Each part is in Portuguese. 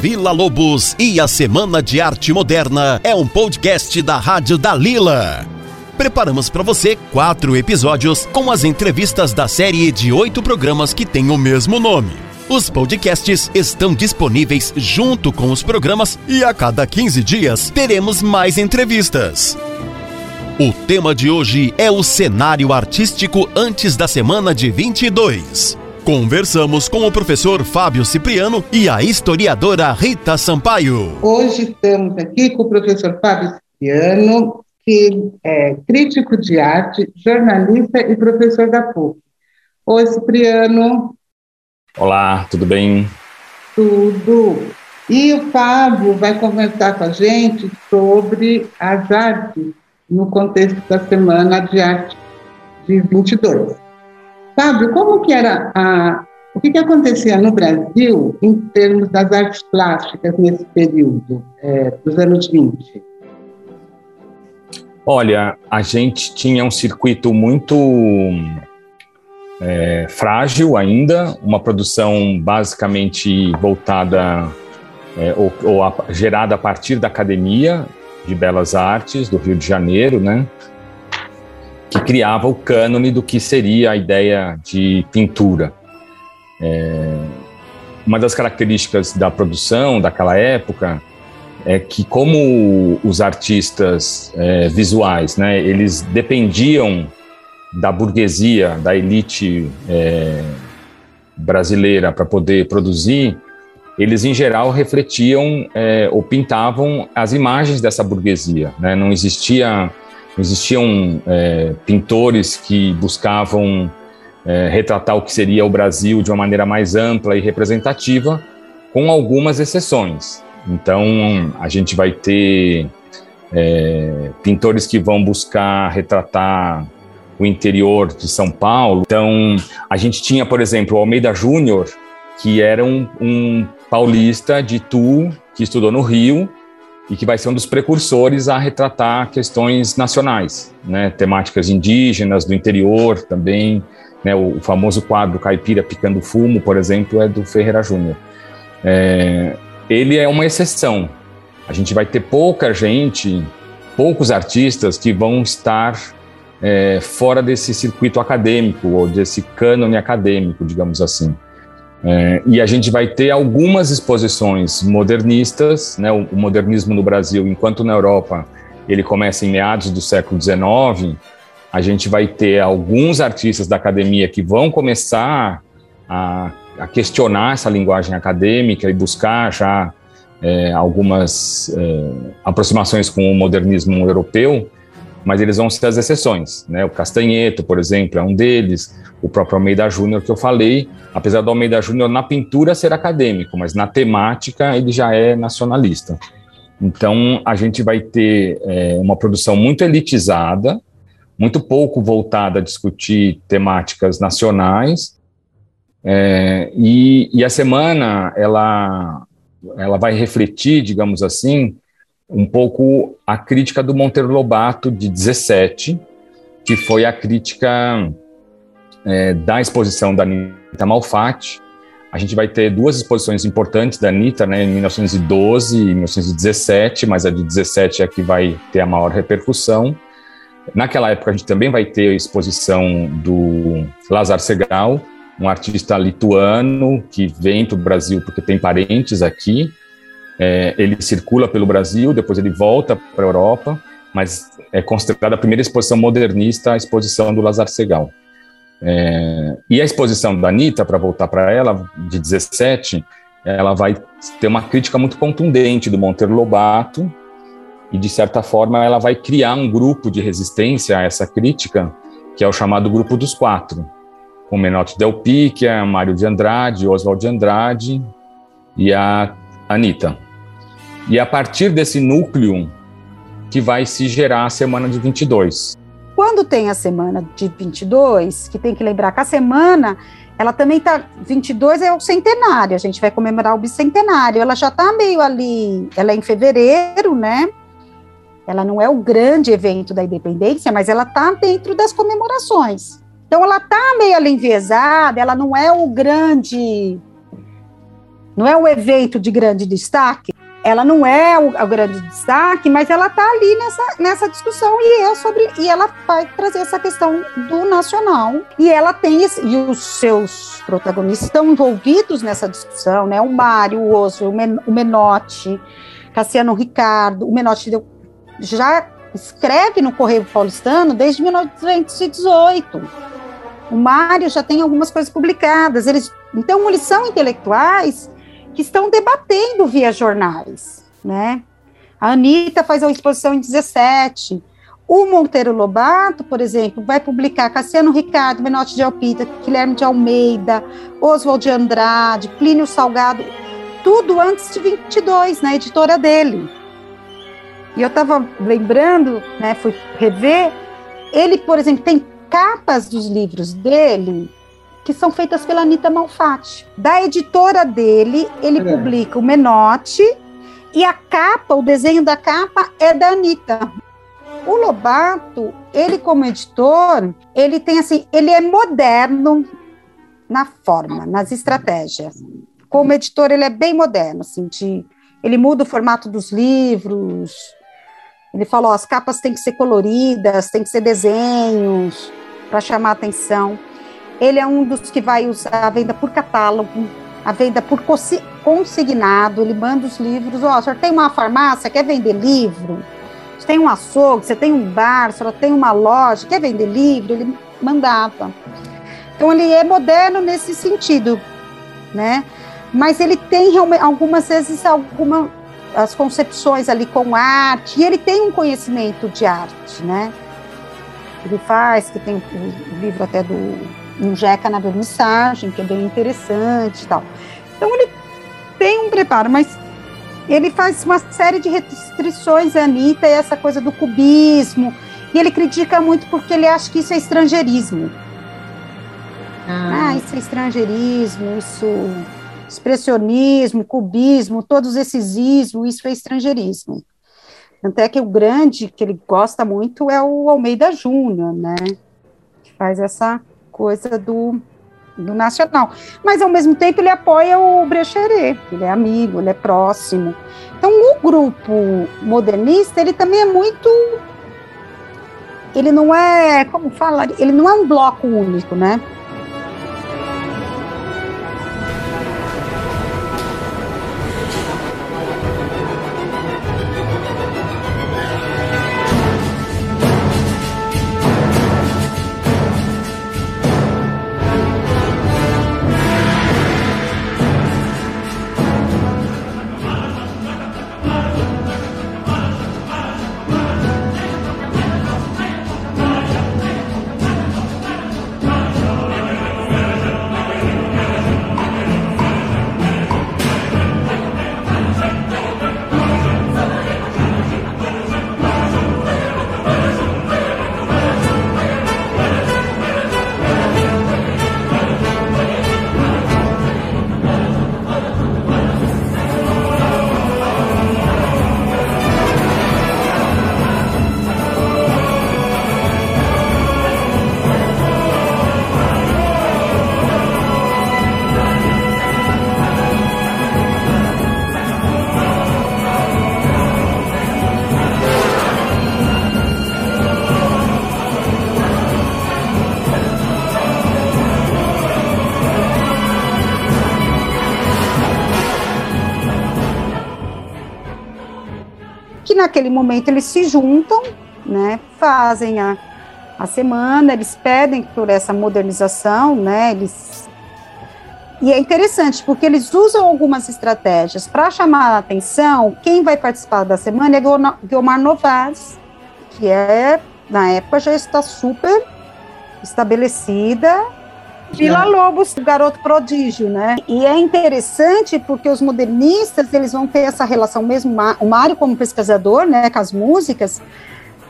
Vila Lobos e a Semana de Arte Moderna é um podcast da Rádio Dalila. Preparamos para você quatro episódios com as entrevistas da série de oito programas que tem o mesmo nome. Os podcasts estão disponíveis junto com os programas e a cada 15 dias teremos mais entrevistas. O tema de hoje é o cenário artístico antes da semana de 22. Conversamos com o professor Fábio Cipriano e a historiadora Rita Sampaio. Hoje estamos aqui com o professor Fábio Cipriano, que é crítico de arte, jornalista e professor da PUC. Oi, Cipriano. Olá, tudo bem? Tudo. E o Fábio vai conversar com a gente sobre as artes no contexto da Semana de Arte de 22. Fábio, como que era a, o que, que acontecia no Brasil em termos das artes plásticas nesse período, é, dos anos 20? Olha, a gente tinha um circuito muito é, frágil ainda, uma produção basicamente voltada é, ou, ou a, gerada a partir da academia de belas artes do Rio de Janeiro, né? Que criava o cânone do que seria a ideia de pintura. É, uma das características da produção daquela época é que como os artistas é, visuais, né, eles dependiam da burguesia, da elite é, brasileira para poder produzir, eles em geral refletiam é, ou pintavam as imagens dessa burguesia. Né? Não existia existiam é, pintores que buscavam é, retratar o que seria o Brasil de uma maneira mais ampla e representativa, com algumas exceções. Então, a gente vai ter é, pintores que vão buscar retratar o interior de São Paulo. Então, a gente tinha, por exemplo, o Almeida Júnior, que era um, um paulista de Tu, que estudou no Rio, e que vai ser um dos precursores a retratar questões nacionais, né, temáticas indígenas, do interior também, né, o, famoso quadro Caipira Picando Fumo, por exemplo, é do Ferreira Júnior. É, ele é uma exceção. A gente vai ter pouca gente, poucos artistas que vão estar é, fora desse circuito acadêmico ou desse cânone acadêmico, digamos assim. É, e a gente vai ter algumas exposições modernistas, né, o, o, modernismo no Brasil, enquanto na Europa ele começa em meados do século XIX, a gente vai ter alguns artistas da academia que vão começar a, a questionar essa linguagem acadêmica e buscar já é, algumas é, aproximações com o modernismo europeu, mas eles vão ser as exceções. Né? O Castanheto, por exemplo, é um deles, o próprio Almeida Júnior que eu falei, apesar do Almeida Júnior na pintura ser acadêmico, mas na temática ele já é nacionalista. Então a gente vai ter é, uma produção muito elitizada, muito pouco voltada a discutir temáticas nacionais, é, e, e a semana ela, ela vai refletir, digamos assim, um pouco a crítica do Monteiro Lobato de 17, que foi a crítica é, da exposição da Anitta Malfatti. A gente vai ter duas exposições importantes da Anitta, né, em 1912 e 1917, mas a de 17 é a que vai ter a maior repercussão. Naquela época, a gente também vai ter a exposição do Lazar Segal, um artista lituano que vem para o Brasil porque tem parentes aqui, é, ele circula pelo Brasil, depois ele volta para a Europa, mas é considerada a primeira exposição modernista a exposição do Lazar Segal. É, e a exposição da Anitta, para voltar para ela, de 17, ela vai ter uma crítica muito contundente do Monteiro Lobato, e de certa forma ela vai criar um grupo de resistência a essa crítica, que é o chamado Grupo dos Quatro, com Menotti Del Picchia, Mário de Andrade, Oswald de Andrade e a Anitta. E a partir desse núcleo que vai se gerar a semana de 22. Quando tem a semana de 22, que tem que lembrar que a semana, ela também tá 22 é o centenário, a gente vai comemorar o bicentenário. Ela já tá meio ali, ela é em fevereiro, né? Ela não é o grande evento da independência, mas ela tá dentro das comemorações. Então ela tá meio ali enviesada, ela não é o grande não é um evento de grande destaque, ela não é o, o grande destaque, mas ela está ali nessa, nessa discussão e é sobre e ela vai trazer essa questão do nacional e ela tem esse, e os seus protagonistas estão envolvidos nessa discussão, né? O Mário, o Oso, o, Men, o Menotti, Cassiano Ricardo, o Menotti deu, já escreve no Correio Paulistano desde 1918. O Mário já tem algumas coisas publicadas. Eles, então, eles são intelectuais que estão debatendo via jornais, né? A Anitta faz uma exposição em 17. O Monteiro Lobato, por exemplo, vai publicar Cassiano Ricardo, Menotti de Alpita, Guilherme de Almeida, Oswald de Andrade, Plínio Salgado, tudo antes de 22, na editora dele. E eu estava lembrando, né, fui rever, ele, por exemplo, tem capas dos livros dele que são feitas pela Anitta Malfatti. Da editora dele, ele é. publica o Menotti e a capa, o desenho da capa é da Anitta. O Lobato, ele como editor, ele tem assim, ele é moderno na forma, nas estratégias. Como editor, ele é bem moderno, assim, de, ele muda o formato dos livros. Ele falou, as capas têm que ser coloridas, tem que ser desenhos para chamar atenção. Ele é um dos que vai usar a venda por catálogo, a venda por consignado. Ele manda os livros. Ó, oh, o senhor tem uma farmácia, quer vender livro? Você tem um açougue, você tem um bar, você tem uma loja, quer vender livro? Ele mandava. Então ele é moderno nesse sentido, né? Mas ele tem algumas vezes alguma as concepções ali com arte, e ele tem um conhecimento de arte, né? Ele faz, que tem o livro até do um Jeca na vernissagem, que é bem interessante e tal. Então ele tem um preparo, mas ele faz uma série de restrições a Anitta e essa coisa do cubismo, e ele critica muito porque ele acha que isso é estrangeirismo. Ah, ah isso é estrangeirismo, isso expressionismo, cubismo, todos esses ismos, isso é estrangeirismo. Até que o grande que ele gosta muito é o Almeida Júnior, né? Que faz essa coisa do, do nacional. Mas, ao mesmo tempo, ele apoia o Brecheret, ele é amigo, ele é próximo. Então, o grupo modernista, ele também é muito... Ele não é, como fala, ele não é um bloco único, né? Naquele momento eles se juntam, né, fazem a, a semana, eles pedem por essa modernização, né, eles e é interessante porque eles usam algumas estratégias para chamar a atenção. Quem vai participar da semana é Guilmar Novaes, que é na época já está super estabelecida Vila Lobos, o garoto prodígio, né? E é interessante porque os modernistas, eles vão ter essa relação mesmo, o Mário como pesquisador, né, com as músicas,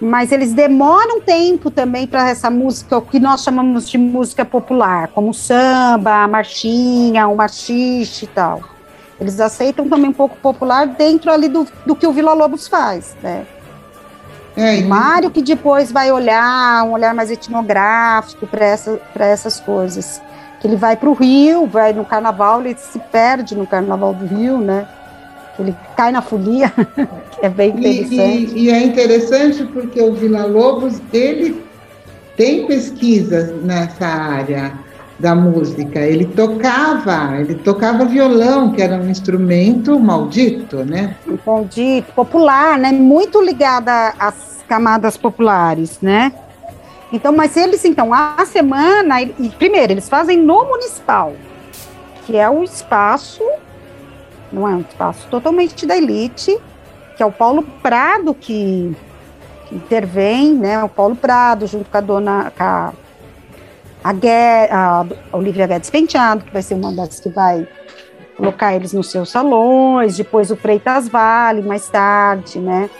mas eles demoram tempo também para essa música, o que nós chamamos de música popular, como o samba, a marchinha, o machixe e tal. Eles aceitam também um pouco popular dentro ali do, do que o Vila Lobos faz, né? É, Mário que depois vai olhar, um olhar mais etnográfico para essa, essas coisas. Que ele vai para o Rio, vai no carnaval, ele se perde no carnaval do Rio, né? Ele cai na folia, que é bem interessante. E, e, e é interessante porque o Vila Lobos, ele tem pesquisas nessa área da música. Ele tocava, ele tocava violão, que era um instrumento maldito, né? Maldito, popular, né? Muito ligada às camadas populares, né? Então, mas eles, então, a semana, e, primeiro, eles fazem no municipal, que é o espaço, não é um espaço totalmente da elite, que é o Paulo Prado que, que intervém, né? O Paulo Prado, junto com a dona, com a, a, a Olivia Guedes Penteado, que vai ser uma das que vai colocar eles nos seus salões, depois o Freitas Vale, mais tarde, né?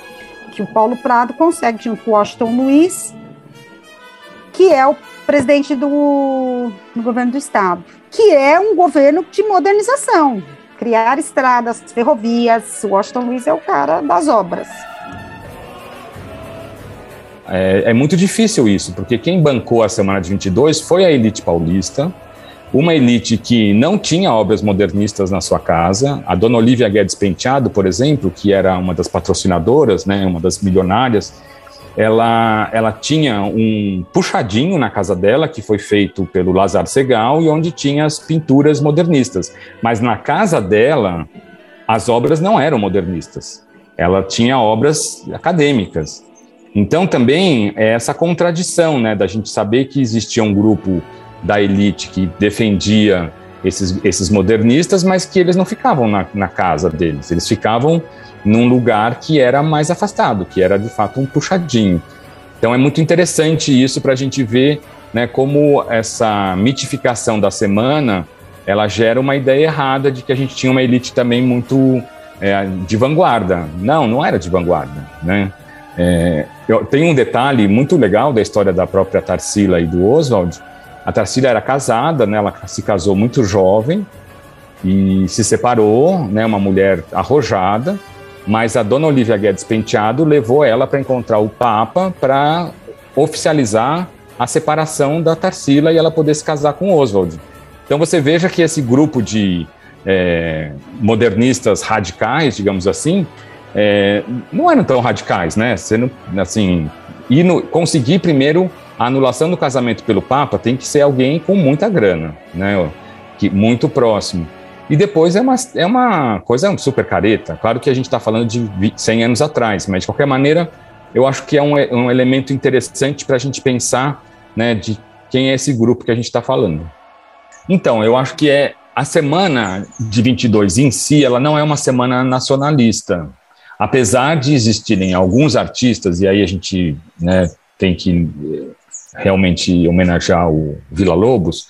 Que o Paulo Prado consegue, junto com o Washington Luiz, que é o presidente do, do governo do estado, que é um governo de modernização, criar estradas, ferrovias. O Washington Luiz é o cara das obras. É, é, muito difícil isso, porque quem bancou a semana de 22 foi a elite paulista, uma elite que não tinha obras modernistas na sua casa. A dona Olivia Guedes Penteado, por exemplo, que era uma das patrocinadoras, né, uma das milionárias, ela, ela tinha um puxadinho na casa dela, que foi feito pelo Lazar Segal, e onde tinha as pinturas modernistas. Mas na casa dela, as obras não eram modernistas. Ela tinha obras acadêmicas. Então também é essa contradição, né, da gente saber que existia um grupo da elite que defendia esses, esses modernistas, mas que eles não ficavam na, na casa deles, eles ficavam num lugar que era mais afastado, que era de fato um puxadinho. Então é muito interessante isso para a gente ver né, como essa mitificação da semana ela gera uma ideia errada de que a gente tinha uma elite também muito é, de vanguarda. Não, não era de vanguarda. Né? É, eu, tem um detalhe muito legal da história da própria Tarsila e do Oswald. A Tarsila era casada, né, ela se casou muito jovem e se separou, né, uma mulher arrojada, mas a dona Olivia Guedes Penteado levou ela para encontrar o Papa para oficializar a separação da Tarsila e ela poder se casar com Oswald. Então você veja que esse grupo de é, modernistas radicais, digamos assim, é, não eram tão radicais, né? Não, assim, e no, conseguir primeiro a anulação do casamento pelo Papa tem que ser alguém com muita grana, né? Que muito próximo. E depois é uma, é uma coisa super careta. Claro que a gente está falando de 100 anos atrás, mas de qualquer maneira, eu acho que é um, um elemento interessante para a gente pensar né, de quem é esse grupo que a gente está falando. Então, eu acho que é a semana de 22 em si, ela não é uma semana nacionalista. Apesar de existirem alguns artistas, e aí a gente né, tem que eh, realmente homenagear o Vila Lobos,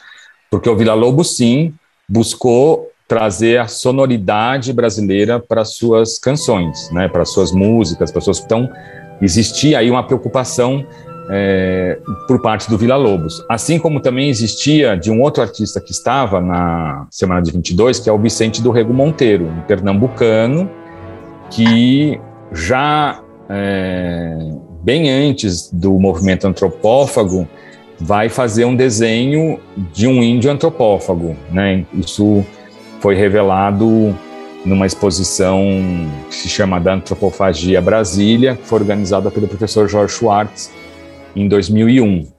porque o Vila Lobos, sim, buscou trazer a sonoridade brasileira para suas canções, né, para suas músicas, para suas. Então, existia aí uma preocupação é, por parte do Vila Lobos, assim como também existia de um outro artista que estava na semana de 22, que é o Vicente do Rego Monteiro, um pernambucano que já é, bem antes do movimento antropófago vai fazer um desenho de um índio antropófago, né? Isso foi revelado numa exposição que se chama da Antropofagia Brasília, que foi organizada pelo professor Jorge Schwartz em 2001.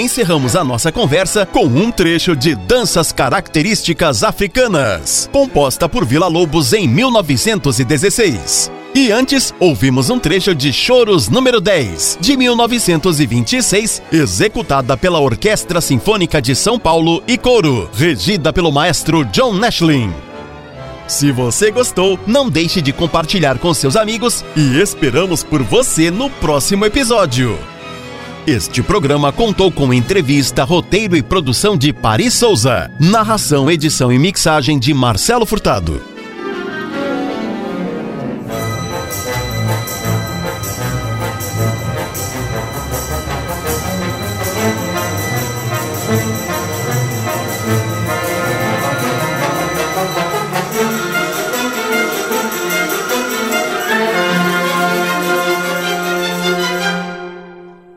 Encerramos a nossa conversa com um trecho de Danças Características Africanas, composta por Vila Lobos em 1916. E antes, ouvimos um trecho de Choros número 10, de 1926, executada pela Orquestra Sinfônica de São Paulo e coro, regida pelo maestro John Nashlin. Se você gostou, não deixe de compartilhar com seus amigos e esperamos por você no próximo episódio. Este programa contou com entrevista, roteiro e produção de Paris Souza, narração, edição e mixagem de Marcelo Furtado.